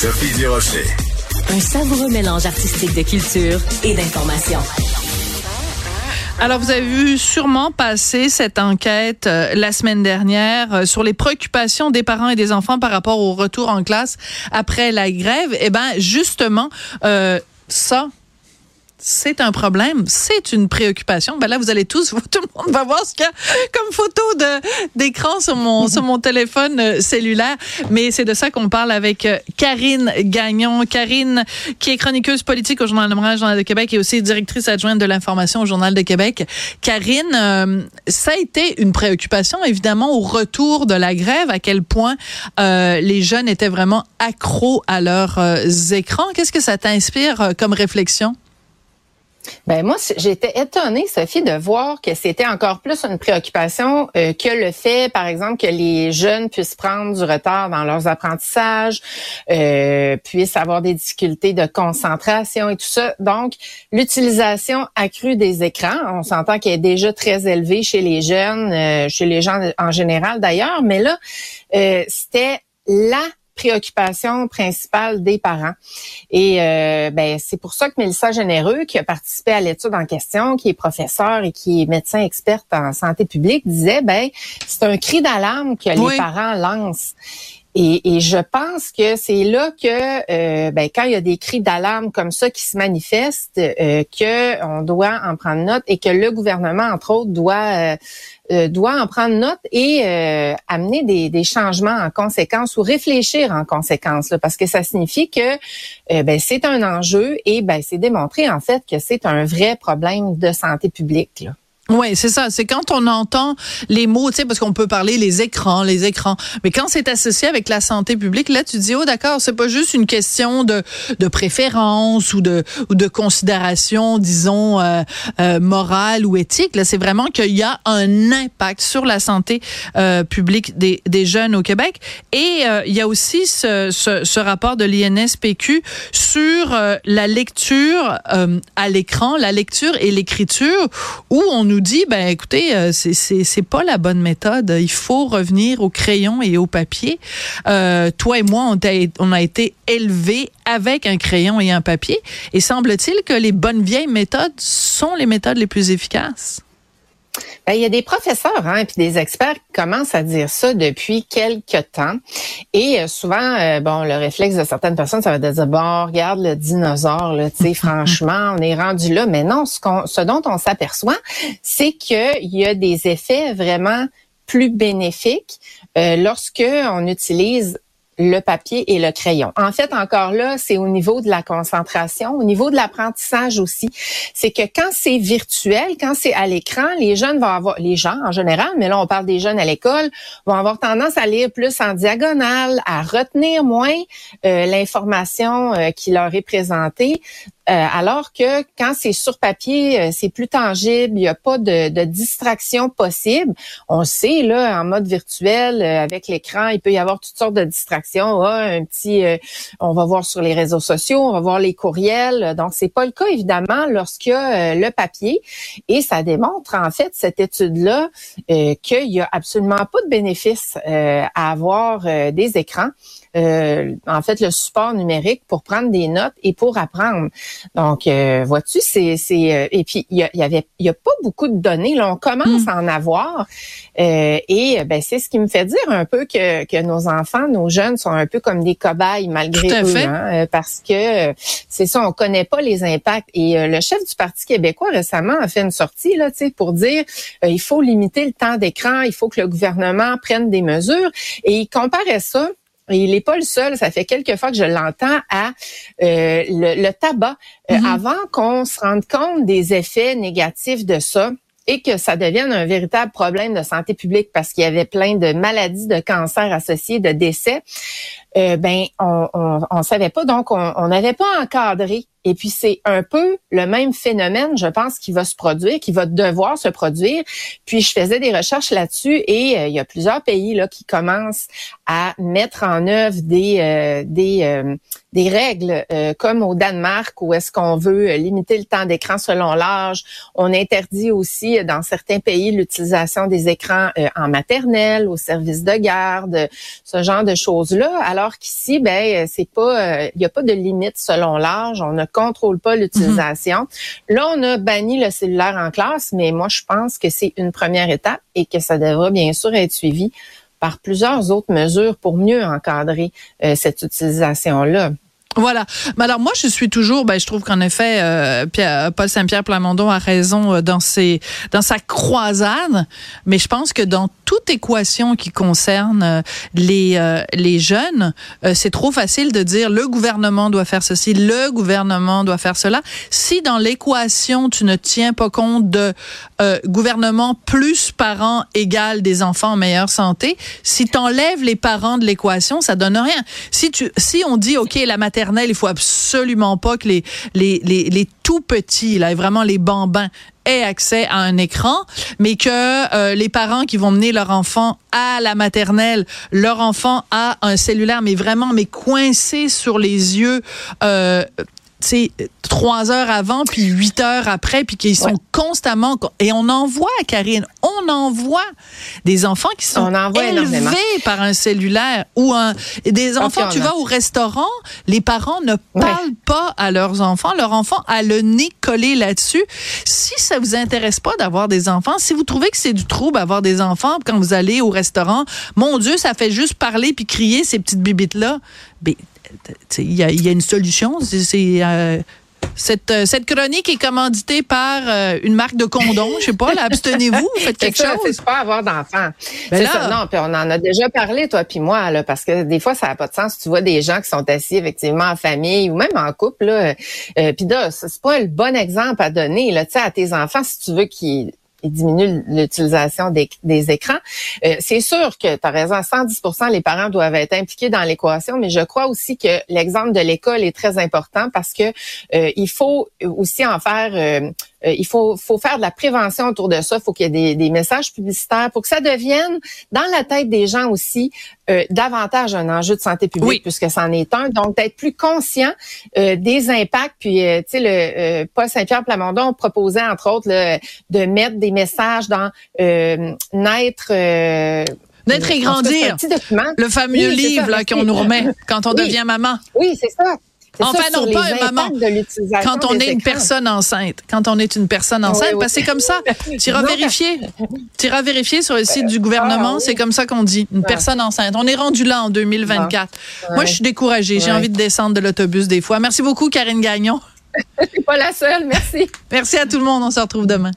Sophie Durocher. Un savoureux mélange artistique de culture et d'information. Alors, vous avez vu sûrement passer cette enquête euh, la semaine dernière euh, sur les préoccupations des parents et des enfants par rapport au retour en classe après la grève. Eh ben, justement, euh, ça, c'est un problème, c'est une préoccupation. Ben là, vous allez tous, tout le monde va voir ce qu'il y a comme photo d'écran sur mon sur mon téléphone euh, cellulaire. Mais c'est de ça qu'on parle avec euh, Karine Gagnon. Karine, qui est chroniqueuse politique au Journal de Montréal, Journal de Québec, et aussi directrice adjointe de l'information au Journal de Québec. Karine, euh, ça a été une préoccupation, évidemment, au retour de la grève, à quel point les jeunes étaient vraiment accros à leurs écrans. Qu'est-ce que ça t'inspire comme réflexion? Ben moi, j'étais étonnée, Sophie, de voir que c'était encore plus une préoccupation euh, que le fait, par exemple, que les jeunes puissent prendre du retard dans leurs apprentissages, euh, puissent avoir des difficultés de concentration et tout ça. Donc, l'utilisation accrue des écrans, on s'entend qu'elle est déjà très élevée chez les jeunes, euh, chez les gens en général d'ailleurs, mais là, euh, c'était la préoccupation principale des parents. Et euh, ben, c'est pour ça que Mélissa Généreux, qui a participé à l'étude en question, qui est professeur et qui est médecin experte en santé publique, disait, ben, c'est un cri d'alarme que les parents lancent. Et, et, je pense que c'est là que, euh, ben, quand il y a des cris d'alarme comme ça qui se manifestent, euh, que on doit en prendre note et que le gouvernement, entre autres, doit euh, euh, doit en prendre note et amener des, changements en conséquence ou réfléchir en conséquence, parce que ça signifie que ben, c'est un enjeu et ben, c'est démontré en fait que c'est un vrai problème de santé publique. Oui, c'est ça. C'est quand on entend les mots, tu sais, parce qu'on peut parler les écrans, les écrans. Mais quand c'est associé avec la santé publique, là, tu dis, oh, d'accord, c'est pas juste une question de, de préférence ou de, ou de considération, disons, euh, euh, morale ou éthique. Là, c'est vraiment qu'il y a un impact sur la santé euh, publique des, des jeunes au Québec. Et euh, il y a aussi ce, ce, ce rapport de l'INSPQ sur euh, la lecture à l'écran, la lecture et l'écriture, où on nous dit, ben écoutez, euh, c'est pas la bonne méthode. Il faut revenir au crayon et au papier. Euh, toi et moi, on on a été élevés avec un crayon et un papier. Et semble-t-il que les bonnes vieilles méthodes sont les méthodes les plus efficaces. Ben, il y a des professeurs hein, puis des experts qui commencent à dire ça depuis quelques temps. Et euh, souvent, euh, bon, le réflexe de certaines personnes, ça va être de dire bon, regarde le dinosaure, là, tu sais, franchement, on est rendu là. Mais non, ce, ce dont on s'aperçoit, c'est qu'il y a des effets vraiment plus bénéfiques euh, lorsque on utilise le papier et le crayon. En fait, encore là, c'est au niveau de la concentration, au niveau de l'apprentissage aussi. C'est que quand c'est virtuel, quand c'est à l'écran, les jeunes vont avoir, les gens en général, mais là on parle des jeunes à l'école, vont avoir tendance à lire plus en diagonale, à retenir moins euh, l'information euh, qui leur est présentée. Euh, alors que quand c'est sur papier, euh, c'est plus tangible, il n'y a pas de, de, distraction possible. On sait, là, en mode virtuel, euh, avec l'écran, il peut y avoir toutes sortes de distractions. Ah, un petit, on va voir sur les réseaux sociaux, on va voir les courriels. Donc, c'est pas le cas, évidemment, lorsqu'il y a le papier. Et ça démontre, en fait, cette étude-là, qu'il y a absolument pas de bénéfice à avoir des écrans. Euh, en fait le support numérique pour prendre des notes et pour apprendre. Donc, euh, vois-tu, c'est c'est euh, et puis il y, avait il y a pas beaucoup de données. Là, on commence mm. à en avoir et ben c'est ce qui me fait dire un peu que que nos enfants, nos jeunes sont un peu comme des cobayes malgré eux, hein, parce que c'est ça, on connaît pas les impacts. Et le chef du Parti québécois récemment a fait une sortie là, tu sais, pour dire il faut limiter le temps d'écran, il faut que le gouvernement prenne des mesures et il comparait ça il n'est pas le seul, ça fait quelques fois que je l'entends à euh, le, tabac. Euh, mm-hmm. Avant qu'on se rende compte des effets négatifs de ça, et que ça devienne un véritable problème de santé publique parce qu'il y avait plein de maladies, de cancers associés, de décès, euh, ben on, on, savait pas, donc on n'avait pas encadré Et puis c'est un peu le même phénomène, je pense, qui va se produire, qui va devoir se produire. Puis je faisais des recherches là-dessus et euh, il y a plusieurs pays là qui commencent à mettre en œuvre des euh, des euh, des règles comme au Danemark où est-ce qu'on veut limiter le temps d'écran selon l'âge. On interdit aussi dans certains pays l'utilisation des écrans en maternelle, au service de garde, ce genre de choses là. Alors qu'ici, ben c'est pas, il n'y a pas de limite selon l'âge. On a contrôle pas l'utilisation. Mhm. Là, on a banni le cellulaire en classe, mais moi, je pense que c'est une première étape et que ça devra bien sûr être suivi par plusieurs autres mesures pour mieux encadrer euh, cette utilisation-là. Voilà. Mais alors moi, je suis toujours, ben, je trouve qu'en effet, euh, Paul Saint-Pierre Plamondon a raison euh, dans ses, dans sa croisade. Mais je pense que dans toute équation qui concerne euh, les euh, les jeunes, c'est trop facile de dire le gouvernement doit faire ceci, le gouvernement doit faire cela. Si dans l'équation tu ne tiens pas compte de gouvernement plus parents égale des enfants en meilleure santé, si tu enlèves les parents de l'équation, ça donne rien. Si tu si on dit OK, la matière il faut absolument pas que les, les, les, tout petits, là, vraiment les bambins, aient accès à un écran, mais que euh, les parents qui vont mener leur enfant à la maternelle, leur enfant a un cellulaire, mais vraiment, mais coincé sur les yeux, euh, c'est trois heures avant puis huit heures après puis qu'ils sont constamment et on en voit Karine. On en voit des enfants qui sont élevés par un cellulaire ou un des enfants tu vas au restaurant les parents ne parlent pas à leurs enfants. Leur enfant a le nez collé là-dessus. Si ça vous intéresse pas d'avoir des enfants si vous trouvez que c'est du trouble avoir des enfants quand vous allez au restaurant mon dieu ça fait juste parler puis crier ces petites bibites là ben, il y a, une solution. C'est euh, cette, euh, cette chronique est commanditée par euh, une marque de condom. Je sais pas, abstenez-vous, faites quelque chose. C'est pas avoir d'enfants. Ben ça. Non, puis on en a déjà parlé, toi puis moi, là, parce que des fois, ça n'a pas de sens. Tu vois des gens qui sont assis effectivement en famille ou même en couple, là. puis là, c'est pas le bon exemple à donner, là, tu sais, à tes enfants, si tu veux qu'ils et diminue l'utilisation des, écrans. Euh, c'est sûr que tu as raison, à 110% les parents doivent être impliqués dans l'équation, mais je crois aussi que l'exemple de l'école est très important parce que euh, il faut aussi en faire euh, euh, il faut, faut faire de la prévention autour de ça. Il faut qu'il y ait des, des, messages publicitaires pour que ça devienne dans la tête des gens aussi euh, davantage un enjeu de santé publique puisque c'en est un. Donc d'être plus conscient euh, des impacts. Puis tu sais le Paul Saint-Pierre Plamondon proposait entre autres de mettre des messages dans naître Naître et grandir. Le fameux livre qu'on nous remet quand on devient maman. Oui, c'est ça. Enfin, non, pas maman. Quand on est une personne enceinte. Quand on est une personne enceinte, parce que c'est comme ça. Tu iras vérifier. Tu iras vérifier sur le site du gouvernement. Ah, c'est comme ça qu'on dit. Une personne enceinte. On est rendu là en 2024. Moi, je suis découragée. J'ai envie de descendre de l'autobus des fois. Merci beaucoup, Karine Gagnon. Je suis pas la seule. Merci. Merci à tout le monde. On se retrouve demain.